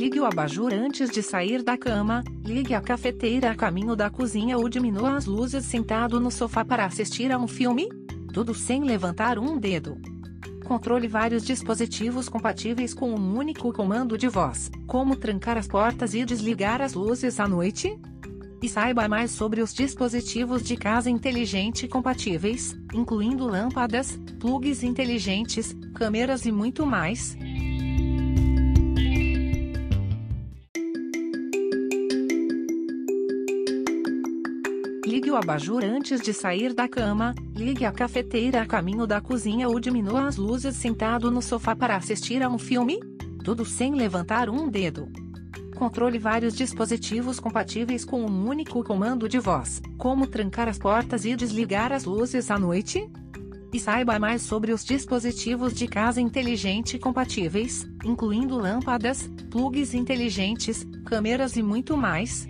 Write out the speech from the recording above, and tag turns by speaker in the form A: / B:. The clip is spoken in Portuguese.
A: Ligue o abajur antes de sair da cama, ligue a cafeteira a caminho da cozinha ou diminua as luzes sentado no sofá para assistir a um filme? Tudo sem levantar um dedo. Controle vários dispositivos compatíveis com um único comando de voz, como trancar as portas e desligar as luzes à noite? E saiba mais sobre os dispositivos de casa inteligente compatíveis, incluindo lâmpadas, plugs inteligentes, câmeras e muito mais. Ligue o abajur antes de sair da cama, ligue a cafeteira a caminho da cozinha ou diminua as luzes sentado no sofá para assistir a um filme? Tudo sem levantar um dedo. Controle vários dispositivos compatíveis com um único comando de voz, como trancar as portas e desligar as luzes à noite? E saiba mais sobre os dispositivos de casa inteligente compatíveis, incluindo lâmpadas, plugs inteligentes, câmeras e muito mais.